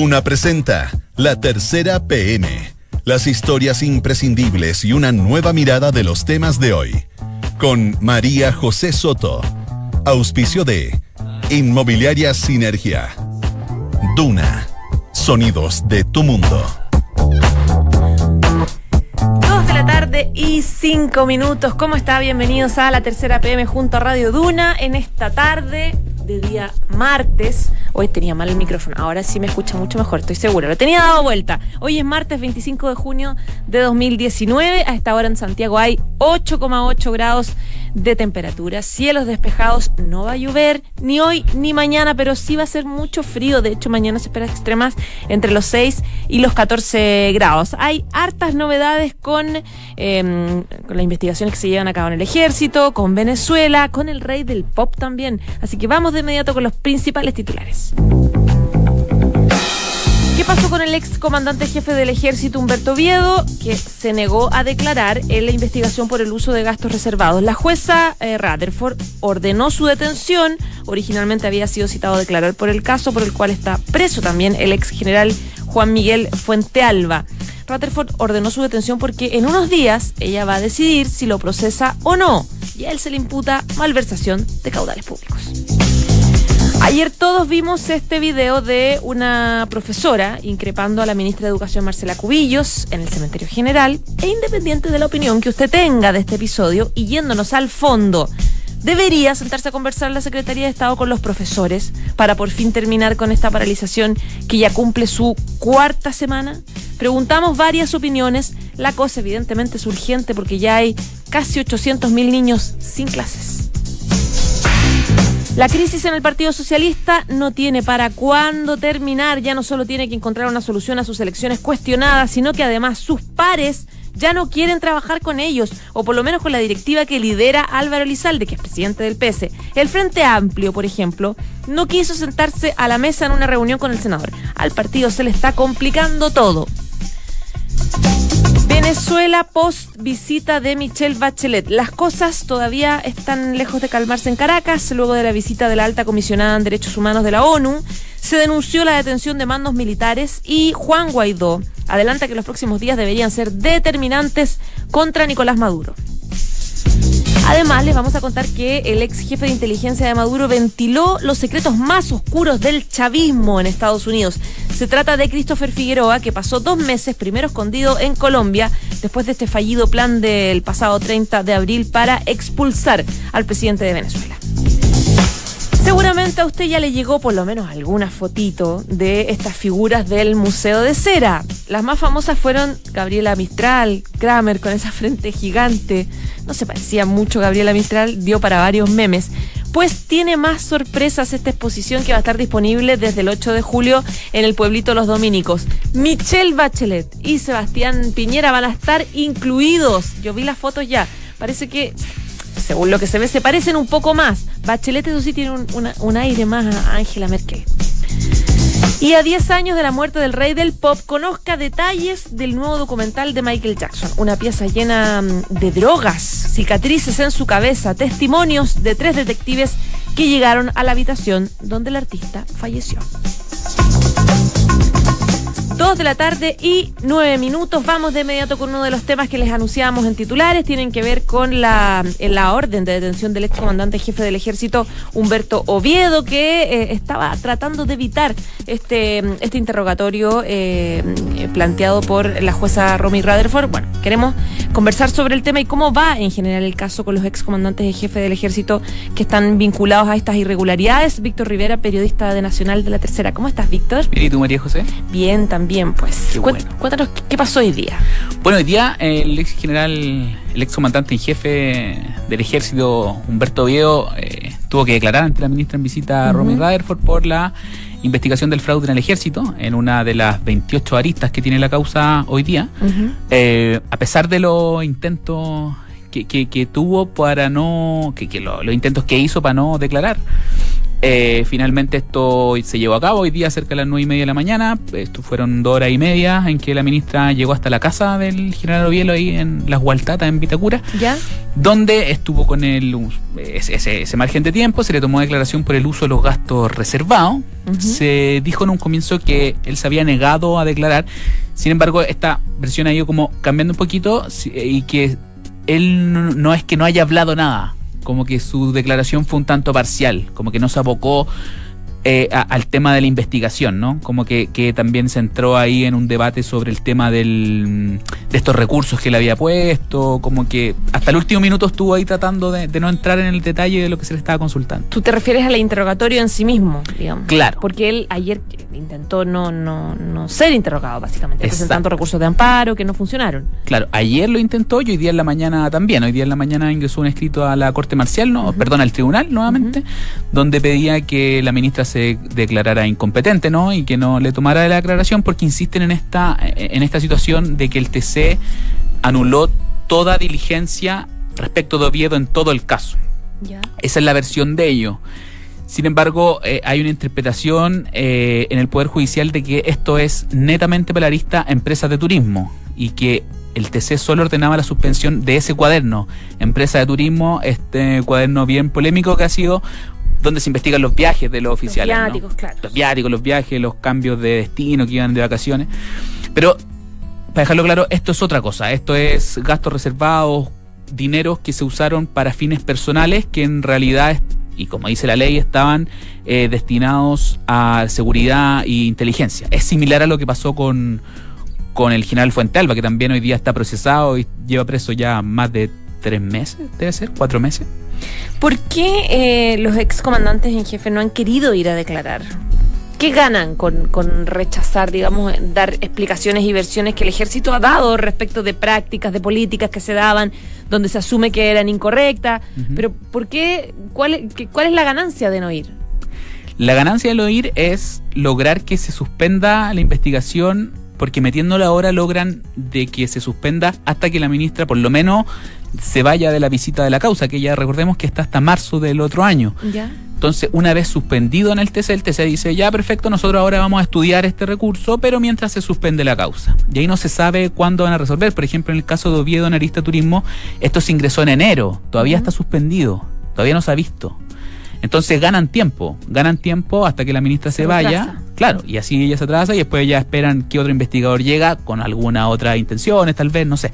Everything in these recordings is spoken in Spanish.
Duna presenta La Tercera PM. Las historias imprescindibles y una nueva mirada de los temas de hoy. Con María José Soto. Auspicio de Inmobiliaria Sinergia. Duna. Sonidos de tu mundo. Dos de la tarde y cinco minutos. ¿Cómo está? Bienvenidos a la tercera PM junto a Radio Duna en esta tarde de día martes. Hoy tenía mal el micrófono, ahora sí me escucha mucho mejor, estoy segura. Lo tenía dado vuelta. Hoy es martes 25 de junio de 2019. A esta hora en Santiago hay 8,8 grados de temperatura. Cielos despejados, no va a llover ni hoy ni mañana, pero sí va a ser mucho frío. De hecho, mañana se espera extremas entre los 6 y los 14 grados. Hay hartas novedades con, eh, con las investigaciones que se llevan a cabo en el ejército, con Venezuela, con el rey del pop también. Así que vamos de inmediato con los principales titulares. ¿Qué pasó con el ex comandante jefe del ejército Humberto Viedo, que se negó a declarar en la investigación por el uso de gastos reservados? La jueza eh, Rutherford ordenó su detención. Originalmente había sido citado a declarar por el caso por el cual está preso también el ex general Juan Miguel Fuentealba. Rutherford ordenó su detención porque en unos días ella va a decidir si lo procesa o no. Y a él se le imputa malversación de caudales públicos. Ayer todos vimos este video de una profesora increpando a la ministra de Educación Marcela Cubillos en el cementerio general e independiente de la opinión que usted tenga de este episodio y yéndonos al fondo. Debería sentarse a conversar la Secretaría de Estado con los profesores para por fin terminar con esta paralización que ya cumple su cuarta semana. Preguntamos varias opiniones. La cosa evidentemente es urgente porque ya hay casi 800 mil niños sin clases. La crisis en el Partido Socialista no tiene para cuándo terminar, ya no solo tiene que encontrar una solución a sus elecciones cuestionadas, sino que además sus pares ya no quieren trabajar con ellos, o por lo menos con la directiva que lidera Álvaro Elizalde, que es presidente del PS. El Frente Amplio, por ejemplo, no quiso sentarse a la mesa en una reunión con el senador. Al partido se le está complicando todo. Venezuela post visita de Michelle Bachelet. Las cosas todavía están lejos de calmarse en Caracas. Luego de la visita de la alta comisionada en derechos humanos de la ONU, se denunció la detención de mandos militares y Juan Guaidó adelanta que los próximos días deberían ser determinantes contra Nicolás Maduro. Además, les vamos a contar que el ex jefe de inteligencia de Maduro ventiló los secretos más oscuros del chavismo en Estados Unidos. Se trata de Christopher Figueroa, que pasó dos meses primero escondido en Colombia después de este fallido plan del pasado 30 de abril para expulsar al presidente de Venezuela. Seguramente a usted ya le llegó por lo menos alguna fotito de estas figuras del Museo de Cera. Las más famosas fueron Gabriela Mistral, Kramer con esa frente gigante. No se parecía mucho Gabriela Mistral, dio para varios memes. Pues tiene más sorpresas esta exposición que va a estar disponible desde el 8 de julio en el pueblito Los Dominicos. Michelle Bachelet y Sebastián Piñera van a estar incluidos. Yo vi las fotos ya. Parece que según lo que se ve, se parecen un poco más. Bachelet, eso sí, tiene un, un aire más a Angela Merkel. Y a 10 años de la muerte del rey del pop, conozca detalles del nuevo documental de Michael Jackson. Una pieza llena de drogas, cicatrices en su cabeza, testimonios de tres detectives que llegaron a la habitación donde el artista falleció. 2 de la tarde y 9 minutos. Vamos de inmediato con uno de los temas que les anunciábamos en titulares. Tienen que ver con la, la orden de detención del excomandante jefe del ejército Humberto Oviedo, que eh, estaba tratando de evitar este, este interrogatorio eh, planteado por la jueza Romy Rutherford. Bueno, queremos conversar sobre el tema y cómo va en general el caso con los excomandantes de jefe del ejército que están vinculados a estas irregularidades. Víctor Rivera, periodista de Nacional de la Tercera. ¿Cómo estás, Víctor? ¿Y tú, María José? Bien, también bien, pues. Qué bueno. Cuéntanos qué pasó hoy día. Bueno, hoy día eh, el ex general, el ex comandante en jefe del ejército, Humberto Oviedo, eh, tuvo que declarar ante la ministra en visita a Romy Rutherford por la investigación del fraude en el ejército, en una de las 28 aristas que tiene la causa hoy día. eh, a pesar de los intentos que, que, que tuvo para no, que, que lo- los intentos que hizo para no declarar. Eh, finalmente esto se llevó a cabo hoy día cerca de las nueve y media de la mañana. Esto fueron dos horas y media en que la ministra llegó hasta la casa del general Ovielo ahí en Las Gualtatas, en Vitacura. ¿Ya? Donde estuvo con el, ese, ese, margen de tiempo, se le tomó declaración por el uso de los gastos reservados. Se dijo en un comienzo que él se había negado a declarar. Sin embargo, esta versión ha ido como cambiando un poquito y que él no es que no haya hablado nada como que su declaración fue un tanto parcial, como que no se abocó eh, al tema de la investigación, ¿no? Como que, que, también se entró ahí en un debate sobre el tema del, de estos recursos que le había puesto, como que hasta el último minuto estuvo ahí tratando de, no entrar en el detalle de lo que se le estaba consultando. ¿Tú te refieres al interrogatorio en sí mismo, digamos? Claro. Porque él ayer intentó no, no, no ser interrogado, básicamente, presentando recursos de amparo que no funcionaron. Claro, ayer lo intentó y hoy día en la mañana también. Hoy día en la mañana ingresó un escrito a la Corte Marcial, no, perdón, al tribunal nuevamente, donde pedía que la ministra se declarara incompetente, ¿no? Y que no le tomara la declaración porque insisten en esta, en esta situación de que el TC anuló toda diligencia respecto de Oviedo en todo el caso. Esa es la versión de ello. Sin embargo, eh, hay una interpretación eh, en el Poder Judicial de que esto es netamente pelarista a empresas de turismo y que el TC solo ordenaba la suspensión de ese cuaderno, empresa de turismo, este cuaderno bien polémico que ha sido donde se investigan los viajes de los oficiales. Los viáticos, claro. Los viáticos, los viajes, los cambios de destino que iban de vacaciones. Pero, para dejarlo claro, esto es otra cosa. Esto es gastos reservados, dineros que se usaron para fines personales que en realidad, y como dice la ley, estaban eh, destinados a seguridad e inteligencia. Es similar a lo que pasó con, con el general Fuente Alba, que también hoy día está procesado y lleva preso ya más de tres meses, debe ser, cuatro meses. ¿Por qué eh, los excomandantes en jefe no han querido ir a declarar? ¿Qué ganan con, rechazar, digamos, dar explicaciones y versiones que el ejército ha dado respecto de prácticas, de políticas que se daban, donde se asume que eran incorrectas? Pero ¿por qué? Cuál, ¿Cuál es la ganancia de no ir? La ganancia de no ir es lograr que se suspenda la investigación porque metiéndola ahora logran de que se suspenda hasta que la ministra por lo menos se vaya de la visita de la causa, que ya recordemos que está hasta marzo del otro año. Entonces, una vez suspendido en el TC, el TC dice, ya perfecto, nosotros ahora vamos a estudiar este recurso, pero mientras se suspende la causa. Y ahí no se sabe cuándo van a resolver. Por ejemplo, en el caso de Oviedo en Arista Turismo, esto se ingresó en enero, todavía está suspendido, todavía no se ha visto. Entonces ganan tiempo, ganan tiempo hasta que la ministra se, vaya. Claro, y así ella se atrasa y después ya esperan que otro investigador llega con alguna otra intención, tal vez, no sé.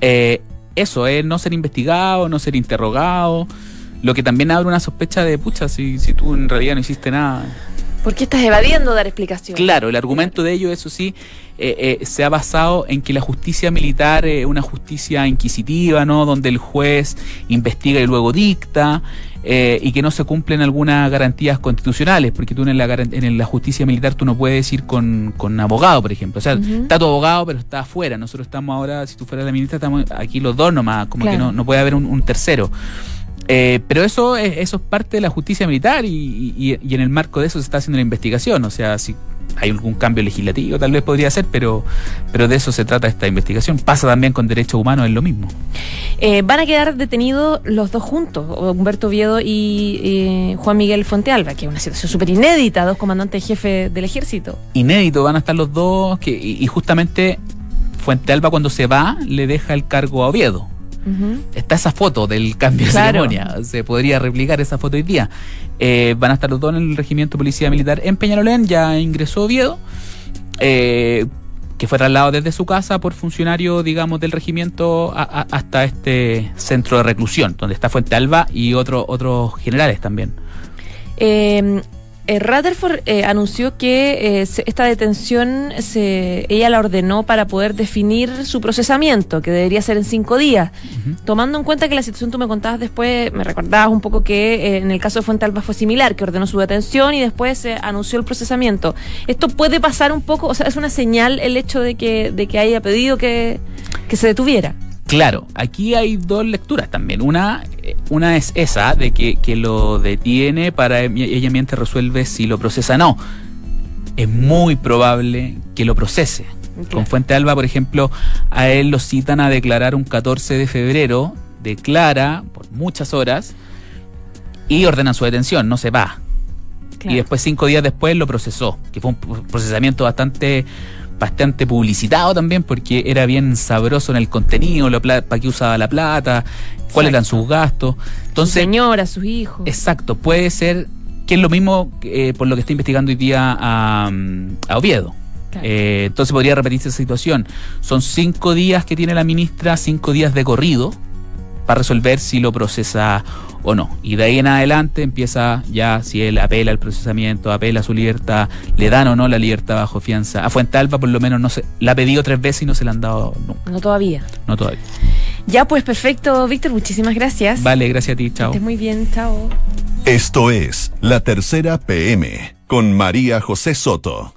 Eh, eso, es no ser investigado, no ser interrogado, lo que también abre una sospecha de, pucha, si, si tú en realidad no hiciste nada. ¿Por qué estás evadiendo dar explicaciones? Claro, el argumento de ello, eso sí, eh, eh, se ha basado en que la justicia militar es una justicia inquisitiva, ¿no? Donde el juez investiga y luego dicta, eh, y que no se cumplen algunas garantías constitucionales, porque tú en la, en la justicia militar tú no puedes ir con, con abogado, por ejemplo. O sea, está tu abogado, pero está afuera. Nosotros estamos ahora, si tú fueras la ministra, estamos aquí los dos nomás, como que no, no puede haber un, tercero. Eh, pero eso es, eso es parte de la justicia militar y, y, en el marco de eso se está haciendo la investigación. O sea, si hay algún cambio legislativo, tal vez podría ser, pero, pero de eso se trata esta investigación. Pasa también con derechos humanos, es lo mismo. Eh, van a quedar detenidos los dos juntos, Humberto Viedo y eh, Juan Miguel Fontealba, que es una situación súper inédita, dos comandantes jefes del ejército. Inédito, van a estar los dos, que, y, y justamente Fuentealba cuando se va le deja el cargo a Oviedo Está esa foto del cambio de ceremonia. Se podría replicar esa foto hoy día. Eh, van a estar los dos en el regimiento de policía militar en Peñalolén. Ya ingresó Oviedo. Eh, que fue trasladado desde su casa por funcionario, digamos, del regimiento hasta este centro de reclusión, donde está Fuente Alba y otros otros generales también. Eh, eh, Rutherford eh, anunció que eh, esta detención se, ella la ordenó para poder definir su procesamiento, que debería ser en cinco días. Tomando en cuenta que la situación tú me contabas después, me recordabas un poco que en el caso de Fuente Alba fue similar, que ordenó su detención y después se anunció el procesamiento. ¿Esto puede pasar un poco, o sea, es una señal el hecho de que, de que haya pedido que, que se detuviera? Claro, aquí hay dos lecturas también. Una, eh, una es esa, de que, lo detiene para ella mientras resuelve si lo procesa o no. Es muy probable que lo procese. Con Fuente Alba, por ejemplo, a él lo citan a declarar un 14 de febrero, declara por muchas horas y ordena su detención, no se va. Y después cinco días después lo procesó, que fue un procesamiento bastante bastante publicitado también porque era bien sabroso en el contenido, para qué usaba la plata, cuáles eran sus gastos. Entonces, su señora, sus hijos. Exacto, puede ser que es lo mismo eh, por lo que está investigando hoy día a, Oviedo. Eh, entonces podría repetirse esa situación. Son cinco días que tiene la ministra, cinco días de corrido para resolver si lo procesa o no. Y de ahí en adelante empieza ya si él apela al procesamiento, apela a su libertad, le dan o no la libertad bajo fianza. A Fuentalba por lo menos no se la ha pedido tres veces y no se la han dado nunca. No todavía. No todavía. Ya pues perfecto, Víctor, muchísimas gracias. Vale, gracias a ti, chao. Estés muy bien, chao. Esto es La Tercera PM con María José Soto.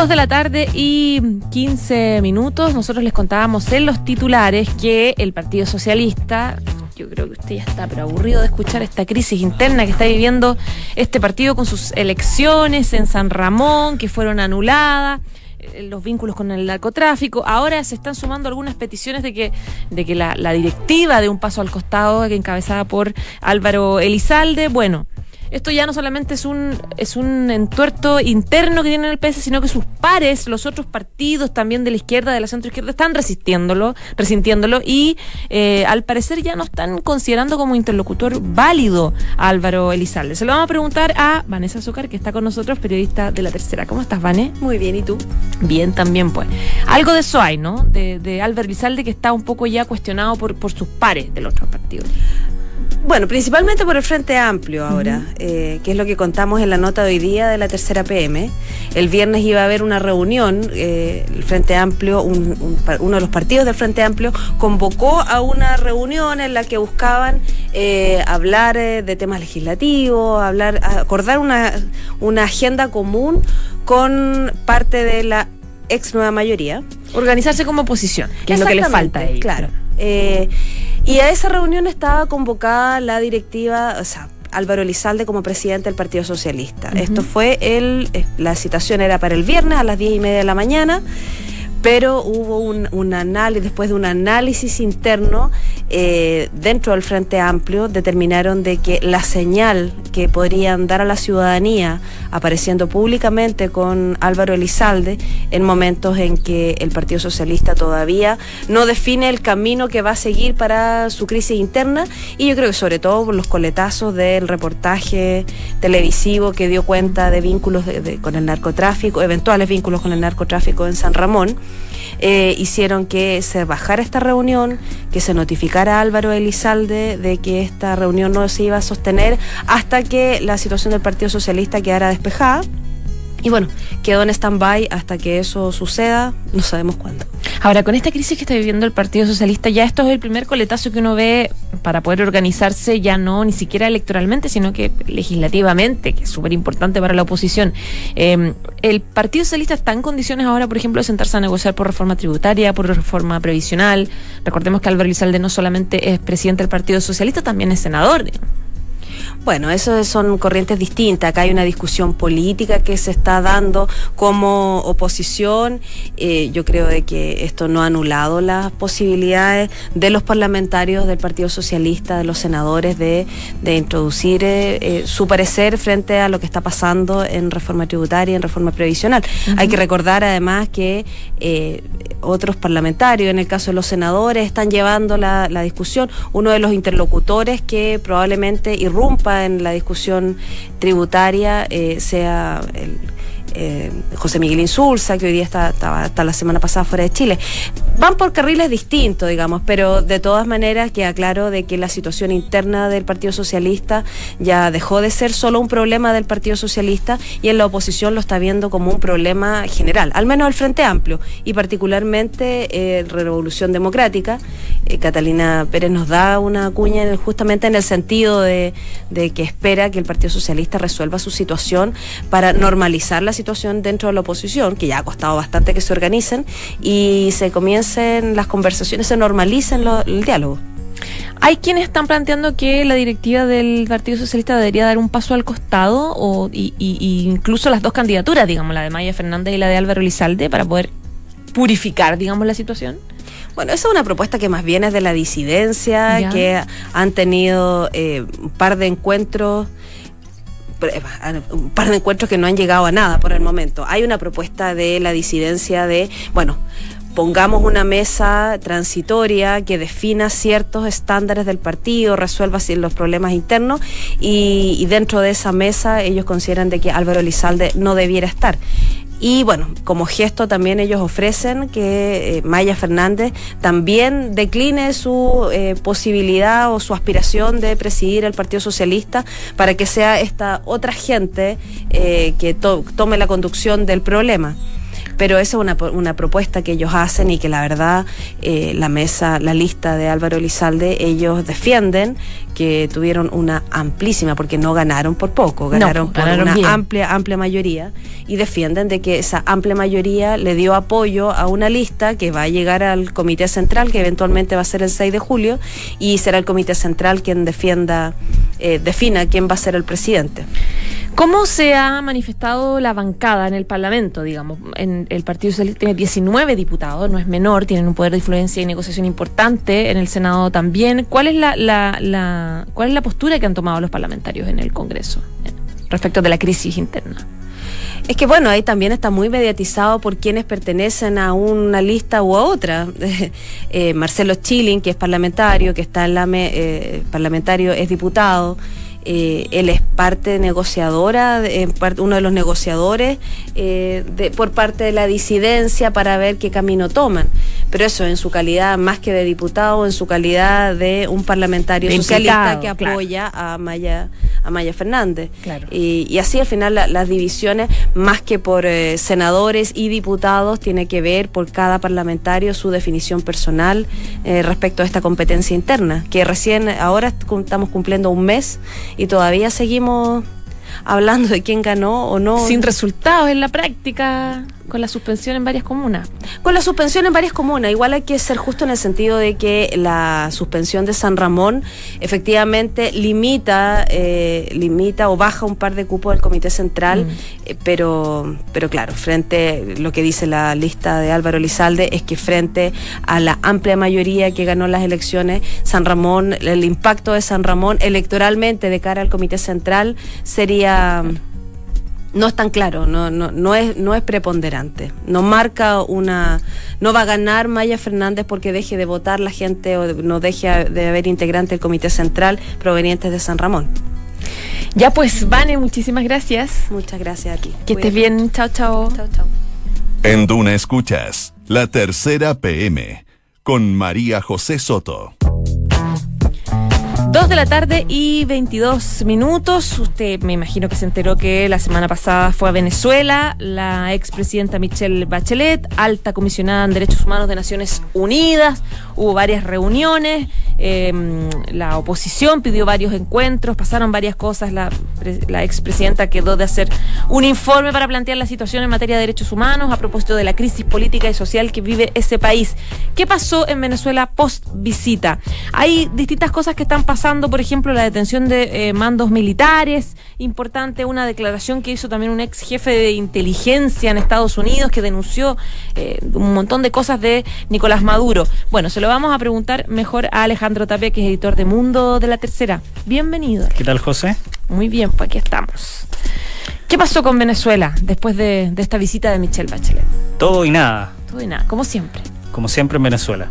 Dos de la tarde y 15 minutos. Nosotros les contábamos en los titulares que el Partido Socialista, yo creo que usted ya está pero aburrido de escuchar esta crisis interna que está viviendo este partido con sus elecciones en San Ramón, que fueron anuladas eh, los vínculos con el narcotráfico. Ahora se están sumando algunas peticiones de que, de que la, la directiva de un paso al costado, que encabezada por Álvaro Elizalde, bueno, esto ya no solamente es un, es un entuerto interno que tiene el PS, sino que sus pares, los otros partidos también de la izquierda, de la centro izquierda, están resistiéndolo, resintiéndolo y eh, al parecer ya no están considerando como interlocutor válido a Álvaro Elizalde. Se lo vamos a preguntar a Vanessa Azúcar, que está con nosotros, periodista de La Tercera. ¿Cómo estás, Vane? Muy bien, ¿y tú? Bien, también, pues. Algo de eso hay, ¿no? De, de Álvaro Elizalde que está un poco ya cuestionado por, por sus pares del otro partido. Bueno, principalmente por el Frente Amplio ahora, eh, que es lo que contamos en la nota de hoy día de la tercera PM. El viernes iba a haber una reunión, eh, el Frente Amplio, uno de los partidos del Frente Amplio, convocó a una reunión en la que buscaban eh, hablar de temas legislativos, hablar, acordar una, una agenda común con parte de la ex nueva mayoría. Organizarse como oposición, que es lo que le falta a ellos. Claro. Y a esa reunión estaba convocada la directiva, o sea, Álvaro Elizalde como presidente del Partido Socialista. Esto fue el, eh, la citación era para el viernes a las diez y media de la mañana pero hubo un, análisis, después de un análisis interno eh, dentro del Frente Amplio, determinaron de que la señal que podrían dar a la ciudadanía apareciendo públicamente con Álvaro Elizalde en momentos en que el Partido Socialista todavía no define el camino que va a seguir para su crisis interna y yo creo que sobre todo por los coletazos del reportaje televisivo que dio cuenta de vínculos con el narcotráfico, eventuales vínculos con el narcotráfico en San Ramón. Eh, hicieron que se bajara esta reunión, que se notificara a Álvaro Elizalde de que esta reunión no se iba a sostener hasta que la situación del Partido Socialista quedara despejada. Y bueno, quedó en stand-by hasta que eso suceda, no sabemos cuándo. Ahora, con esta crisis que está viviendo el Partido Socialista, ya esto es el primer coletazo que uno ve para poder organizarse, ya no ni siquiera electoralmente, sino que legislativamente, que es súper importante para la oposición. Em, ¿El Partido Socialista está en condiciones ahora, por ejemplo, de sentarse a negociar por reforma tributaria, por reforma previsional? Recordemos que Álvaro Lizalde no solamente es presidente del Partido Socialista, también es senador. Bueno, eso son corrientes distintas. Acá hay una discusión política que se está dando como oposición. Eh, yo creo de que esto no ha anulado las posibilidades de los parlamentarios del Partido Socialista, de los senadores, de, introducir eh, eh, su parecer frente a lo que está pasando en reforma tributaria, en reforma previsional. Hay que recordar además que otros parlamentarios, en el caso de los senadores, están llevando la, la discusión. Uno de los interlocutores que probablemente en la discusión tributaria eh, sea el eh, José Miguel Insulza, que hoy día está, la semana pasada fuera de Chile. Van por carriles distintos, digamos, pero de todas maneras queda claro de que la situación interna del Partido Socialista ya dejó de ser solo un problema del Partido Socialista y en la oposición lo está viendo como un problema general, al menos el Frente Amplio y particularmente eh, Revolución Democrática. Eh, Catalina Pérez nos da una cuña justamente en el sentido de, de que espera que el Partido Socialista resuelva su situación para normalizar la situación situación dentro de la oposición, que ya ha costado bastante que se organicen y se comiencen las conversaciones, se normalicen el diálogo. Hay quienes están planteando que la directiva del Partido Socialista debería dar un paso al costado o y, incluso las dos candidaturas, digamos, la de Maya Fernández y la de Álvaro Lizalde, para poder purificar, digamos, la situación. Bueno, esa es una propuesta que más bien es de la disidencia, que han tenido eh, un par de encuentros un par de encuentros que no han llegado a nada por el momento. Hay una propuesta de la disidencia de, bueno, pongamos una mesa transitoria que defina ciertos estándares del partido, resuelva los problemas internos y, dentro de esa mesa ellos consideran de que Álvaro Elizalde no debiera estar. Y bueno, como gesto también ellos ofrecen que eh, Maya Fernández también decline su eh, posibilidad o su aspiración de presidir el Partido Socialista para que sea esta otra gente eh, que tome la conducción del problema. Pero esa es una, una propuesta que ellos hacen y que la verdad eh, la mesa, la lista de Álvaro Elizalde, ellos defienden que tuvieron una amplísima, porque no ganaron por poco, ganaron por una amplia, amplia mayoría y defienden de que esa amplia mayoría le dio apoyo a una lista que va a llegar al Comité Central, que eventualmente va a ser el 6 de julio, y será el Comité Central quien defienda, eh, defina quién va a ser el presidente. ¿Cómo se ha manifestado la bancada en el Parlamento, digamos? En el Partido Socialista tiene 19 diputados, no es menor, tienen un poder de influencia y negociación importante, en el Senado también. ¿Cuál es la, la, cuál es la postura que han tomado los parlamentarios en el Congreso respecto de la crisis interna? Es que bueno, ahí también está muy mediatizado por quienes pertenecen a una lista u otra. Eh, Marcelo Chilling, que es parlamentario, que está en la eh, parlamentario, es diputado. Eh, él es parte negociadora, uno de los negociadores eh, por parte de la disidencia para ver qué camino toman. Pero eso en su calidad más que de diputado, en su calidad de un parlamentario socialista que apoya a Maya a Maya Fernández. Y, así al final las divisiones, más que por eh, senadores y diputados, tiene que ver por cada parlamentario su definición personal respecto a esta competencia interna, que recién ahora estamos cumpliendo un mes y todavía seguimos hablando de quién ganó o no. Sin resultados en la práctica. Con la suspensión en varias comunas. Con la suspensión en varias comunas. Igual hay que ser justo en el sentido de que la suspensión de San Ramón efectivamente limita, eh, limita o baja un par de cupos del Comité Central, mm. eh, pero, pero claro, frente lo que dice la lista de Álvaro Lizalde es que frente a la amplia mayoría que ganó las elecciones, San Ramón, el impacto de San Ramón electoralmente de cara al Comité Central sería no es tan claro, no, no, no, es, no es preponderante. No marca una. No va a ganar Maya Fernández porque deje de votar la gente o no deje de haber integrante del Comité Central provenientes de San Ramón. Ya pues, Vane, muchísimas gracias. Muchas gracias a ti. Que estés bien. Chao, chao. Chao, chao. En Duna Escuchas, la tercera PM, con María José Soto. Dos de la tarde y 22 minutos. Usted me imagino que se enteró que la semana pasada fue a Venezuela la expresidenta Michelle Bachelet, alta comisionada en Derechos Humanos de Naciones Unidas. Hubo varias reuniones, em, la oposición pidió varios encuentros, pasaron varias cosas. La, la expresidenta quedó de hacer un informe para plantear la situación en materia de derechos humanos a propósito de la crisis política y social que vive ese país. ¿Qué pasó en Venezuela post visita? Hay distintas cosas que están pasando por ejemplo, la detención de eh, mandos militares, importante una declaración que hizo también un ex jefe de inteligencia en Estados Unidos que denunció eh, un montón de cosas de Nicolás Maduro. Bueno, se lo vamos a preguntar mejor a Alejandro Tapia, que es editor de Mundo de la Tercera. Bienvenido. ¿Qué tal, José? Muy bien, pues aquí estamos. ¿Qué pasó con Venezuela después de, de esta visita de Michelle Bachelet? Todo y nada. Todo y nada, como siempre. Como siempre en Venezuela.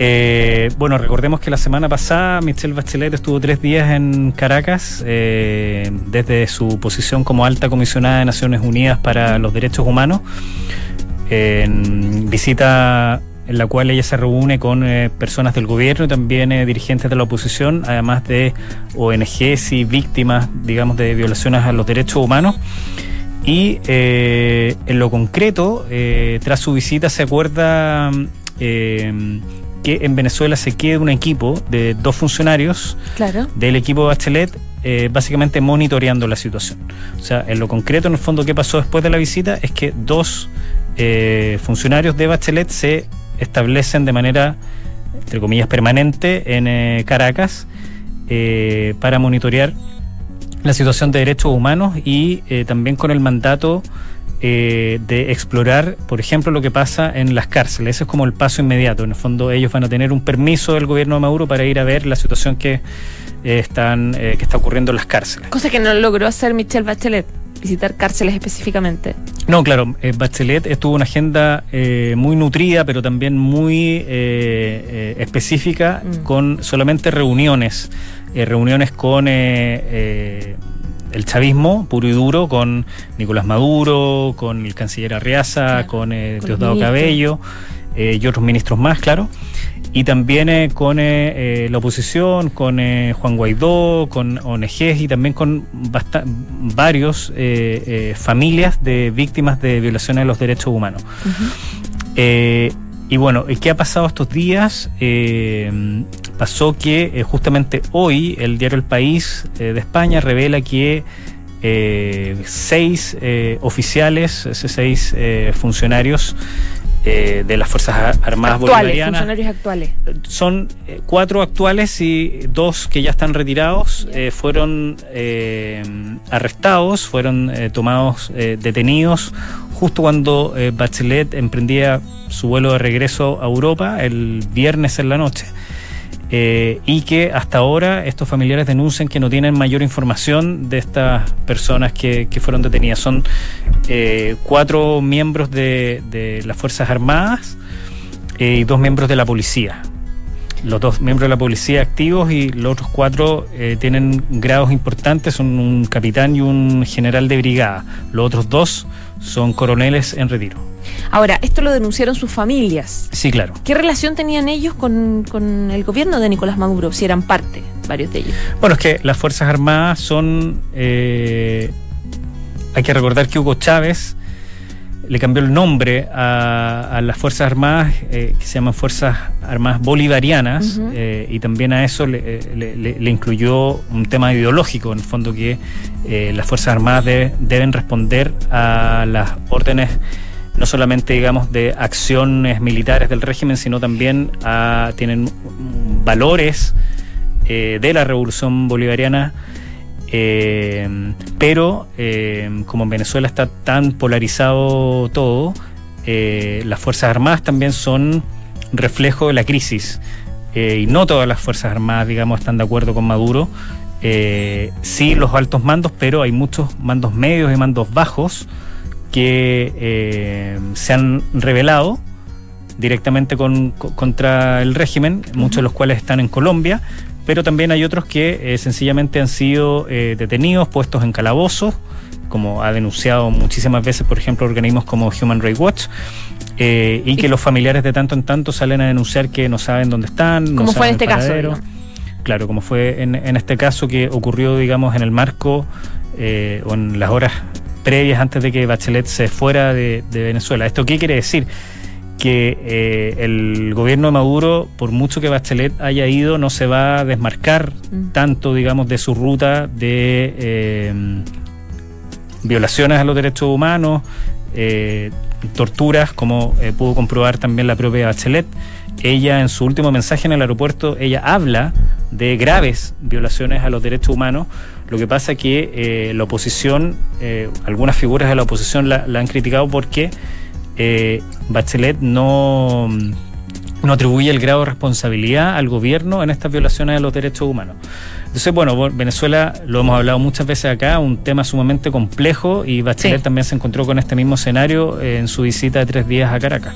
Eh, bueno, recordemos que la semana pasada Michelle Bachelet estuvo tres días en Caracas eh, desde su posición como alta comisionada de Naciones Unidas para los Derechos Humanos, en visita en la cual ella se reúne con eh, personas del gobierno y también dirigentes de la oposición, además de ONGs y víctimas, digamos, de violaciones a los derechos humanos. Y en lo concreto, tras su visita se acuerda que en Venezuela se quede un equipo de dos funcionarios del equipo Bachelet eh, básicamente monitoreando la situación. O sea, en lo concreto, en el fondo, ¿qué pasó después de la visita? Es que dos eh, funcionarios de Bachelet se establecen de manera, entre comillas, permanente en eh, Caracas para monitorear la situación de derechos humanos y también con el mandato eh, de explorar, por ejemplo, lo que pasa en las cárceles. Ese es como el paso inmediato. En el fondo, ellos van a tener un permiso del gobierno de Maduro para ir a ver la situación que, eh, están, eh, que está ocurriendo en las cárceles. Cosa que no logró hacer Michelle Bachelet, visitar cárceles específicamente. No, claro, eh, Bachelet estuvo una agenda eh, muy nutrida, pero también muy eh, eh, específica, Mm. con solamente reuniones, eh, reuniones con eh, eh, el chavismo puro y duro, con Nicolás Maduro, con el canciller Arriaza, Claro, con, eh, con. Cabello eh, y otros ministros más, claro. Y también eh, con eh, eh, la oposición, con eh, Juan Guaidó, con ONGs y también con varios eh, eh, familias de víctimas de violaciones de los derechos humanos. Eh, y bueno, ¿y ¿qué ha pasado estos días? Eh, pasó que eh, justamente hoy el diario El País eh, de España revela que eh, seis eh, oficiales, seis eh, funcionarios eh, de las Fuerzas Ar- Armadas actuales, Bolivarianas, funcionarios actuales. son eh, cuatro actuales y dos que ya están retirados, eh, fueron eh, arrestados, fueron eh, tomados, eh, detenidos, justo cuando Bachelet emprendía su vuelo de regreso a Europa el viernes en la noche. Eh, y que hasta ahora estos familiares denuncian que no tienen mayor información de estas personas que, fueron detenidas. Son eh, cuatro miembros de, las Fuerzas Armadas eh, y dos miembros de la policía. Los dos miembros de la policía activos y los otros cuatro tienen grados importantes, son un capitán y un general de brigada. Los otros dos son coroneles en retiro. Ahora, esto lo denunciaron sus familias. Sí, claro. ¿Qué relación tenían ellos con, con el gobierno de Nicolás Maduro? Si eran parte, varios de ellos. Bueno, es que las Fuerzas Armadas son... eh, hay que recordar que Hugo Chávez le cambió el nombre a, a las Fuerzas Armadas, eh, que se llaman Fuerzas Armadas Bolivarianas, eh, y también a eso le, le- le- le incluyó un tema ideológico, en el fondo que eh, las Fuerzas Armadas de- deben responder a las órdenes no solamente digamos de acciones militares del régimen, sino también a, tienen valores eh, de la revolución bolivariana, eh, pero eh, como en Venezuela está tan polarizado todo, las Fuerzas Armadas también son reflejo de la crisis. Y no todas las Fuerzas Armadas, digamos, están de acuerdo con Maduro. Sí, los altos mandos, pero hay muchos mandos medios y mandos bajos que eh, se han rebelado directamente con- co- contra el régimen, muchos de los cuales están en Colombia, pero también hay otros que eh, sencillamente han sido eh, detenidos, puestos en calabozos, como ha denunciado muchísimas veces, por ejemplo, organismos como Human Rights Watch, eh, y que los familiares de tanto en tanto salen a denunciar que no saben dónde están. no Como fue en este caso. Claro, como fue en, en este caso que ocurrió, digamos, en el marco eh, o en las horas previas antes de que Bachelet se fuera de, de Venezuela. ¿Esto qué quiere decir? Que eh, el gobierno de Maduro, por mucho que Bachelet haya ido, no se va a desmarcar Mm. tanto, digamos, de su ruta de eh, violaciones a los derechos humanos, eh, torturas, como eh, pudo comprobar también la propia Bachelet. Ella en su último mensaje en el aeropuerto, ella habla de graves violaciones a los derechos humanos. Lo que pasa que eh, la oposición, eh, algunas figuras de la oposición la, la han criticado porque eh, Bachelet no, no atribuye el grado de responsabilidad al gobierno en estas violaciones a los derechos humanos. Entonces, bueno, Venezuela, lo hemos hablado muchas veces acá, un tema sumamente complejo y Bachelet Sí. también se encontró con este mismo escenario eh, en su visita de tres días a Caracas.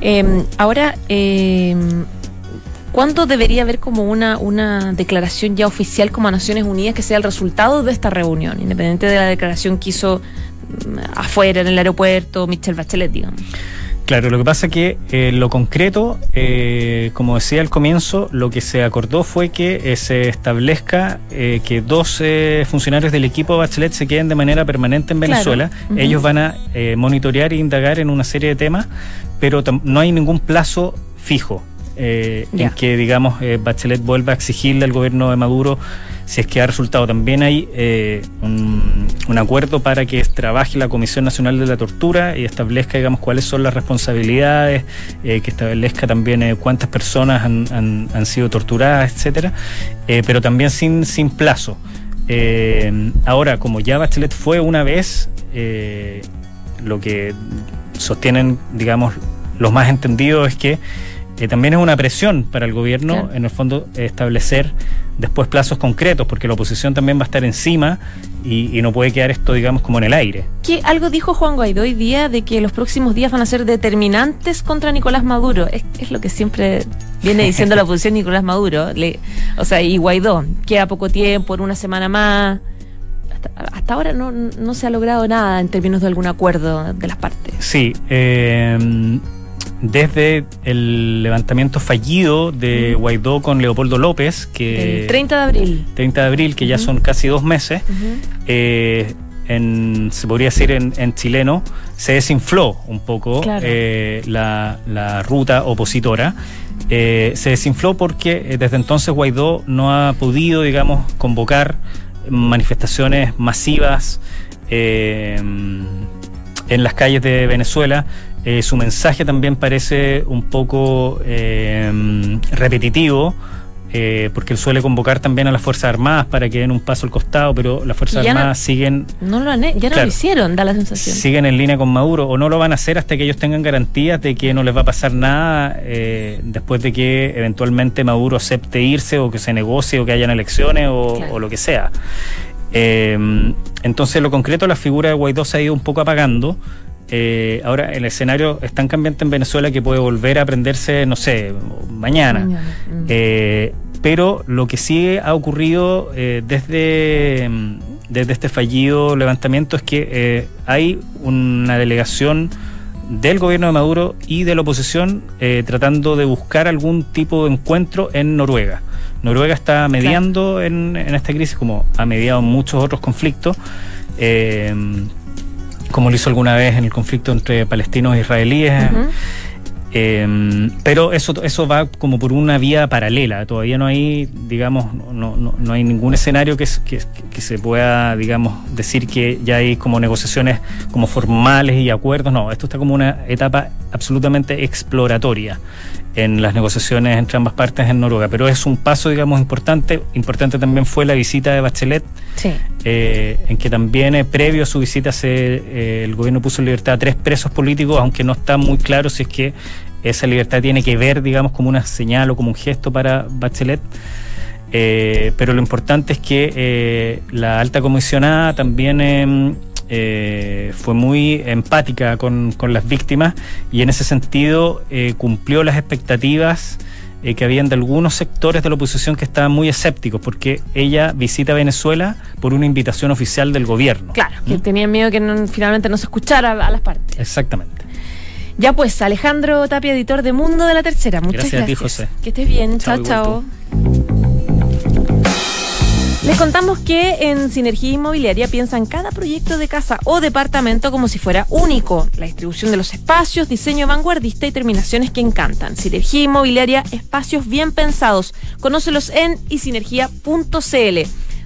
Eh, ahora, eh, ¿cuándo debería haber como una, una declaración ya oficial como a Naciones Unidas que sea el resultado de esta reunión, independiente de la declaración que hizo mm, afuera en el aeropuerto Michelle Bachelet, digamos? Claro, lo que pasa que eh, lo concreto, eh, como decía al comienzo, lo que se acordó fue que eh, se establezca eh, que dos funcionarios del equipo de Bachelet se queden de manera permanente en Claro. Venezuela. Ellos van a eh, monitorear e indagar en una serie de temas, pero no hay ningún plazo fijo. Eh, en que, digamos, eh, Bachelet vuelva a exigirle al gobierno de Maduro si es que ha resultado. También hay eh, un, un acuerdo para que trabaje la Comisión Nacional de la Tortura y establezca, digamos, cuáles son las responsabilidades, eh, que establezca también cuántas personas han, han- han sido torturadas, etcétera, pero también sin, sin plazo. Ahora, como ya Bachelet fue una vez, lo que sostienen, digamos, los más entendidos es que también es una presión para el gobierno, Claro. en el fondo, establecer después plazos concretos, porque la oposición también va a estar encima y, y no puede quedar esto, digamos, como en el aire. Que algo dijo Juan Guaidó hoy día de que los próximos días van a ser determinantes contra Nicolás Maduro. Es, es lo que siempre viene diciendo la oposición Nicolás Maduro. Le- o sea, y Guaidó, queda poco tiempo, en una semana más. Hasta, hasta ahora no, no se ha logrado nada en términos de algún acuerdo de las partes. Sí, eh, desde el levantamiento fallido de Guaidó con Leopoldo López, que El 30 de abril. 30 de abril, que ya son casi dos meses, eh, en, se podría decir en, en chileno, se desinfló un poco Claro. eh, la, la ruta opositora. Eh, se desinfló porque desde entonces Guaidó no ha podido, digamos, convocar manifestaciones masivas en las calles de Venezuela. Eh, su mensaje también parece un poco eh, repetitivo. eh, porque él suele convocar también a las Fuerzas Armadas para que den un paso al costado, pero las Fuerzas no- Armadas siguen No lo han, ya no Claro. lo hicieron, da la sensación. siguen en línea con Maduro o no lo van a hacer hasta que ellos tengan garantías de que no les va a pasar nada eh, después de que eventualmente Maduro acepte irse o que se negocie o que hayan elecciones o, Claro. o lo que sea. Eh, entonces, en lo concreto, la figura de Guaidó se ha ido un poco apagando. Eh, ahora el escenario es tan cambiante en Venezuela que puede volver a prenderse, no sé, mañana. Mañana, mm. Eh, pero lo que sí ha ocurrido eh, desde, mm, desde este fallido levantamiento es que eh, hay una delegación del gobierno de Maduro y de la oposición eh, tratando de buscar algún tipo de encuentro en Noruega. Noruega está mediando en, en esta crisis, como ha mediado muchos otros conflictos, eh, como lo hizo alguna vez en el conflicto entre palestinos e israelíes. Eh, pero eso, eso va como por una vía paralela. Todavía no hay, digamos, no, no, no hay ningún escenario que, que, que se pueda, digamos, decir que ya hay como negociaciones como formales y acuerdos. No, esto está como una etapa absolutamente exploratoria en las negociaciones entre ambas partes en Noruega. Pero es un paso, digamos, importante. Importante también fue la visita de Bachelet Sí. eh, en que también eh, previo a su visita se, eh, el gobierno puso en libertad a tres presos políticos, aunque no está muy claro si es que esa libertad tiene que ver, digamos, como una señal o como un gesto para Bachelet. Pero lo importante es que la alta comisionada también eh, fue muy empática con, con las víctimas y en ese sentido eh, cumplió las expectativas eh, que habían de algunos sectores de la oposición que estaban muy escépticos, porque ella visita Venezuela por una invitación oficial del gobierno. Claro, que ¿Mm? tenían miedo que no- finalmente no se escuchara a las partes. Exactamente. Ya pues, Alejandro Tapia, editor de Mundo de la Tercera. Muchas Gracias gracias. a ti, José. Que estés bien. Chao, chao. Les contamos que en Sinergia Inmobiliaria piensan cada proyecto de casa o departamento como si fuera único. La distribución de los espacios, diseño vanguardista y terminaciones que encantan. Sinergia Inmobiliaria, espacios bien pensados. Conócelos en isinergia.cl.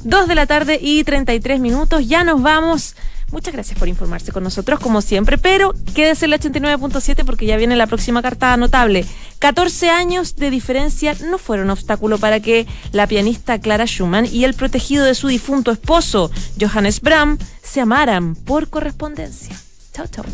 Dos de la tarde y 33 minutos. Ya nos vamos. Muchas gracias por informarse con nosotros, como siempre, pero quédese en la 89.7 porque ya viene la próxima carta notable. 14 años de diferencia no fueron obstáculo para que la pianista Clara Schumann y el protegido de su difunto esposo, Johannes Bram, se amaran por correspondencia. Chao, chao.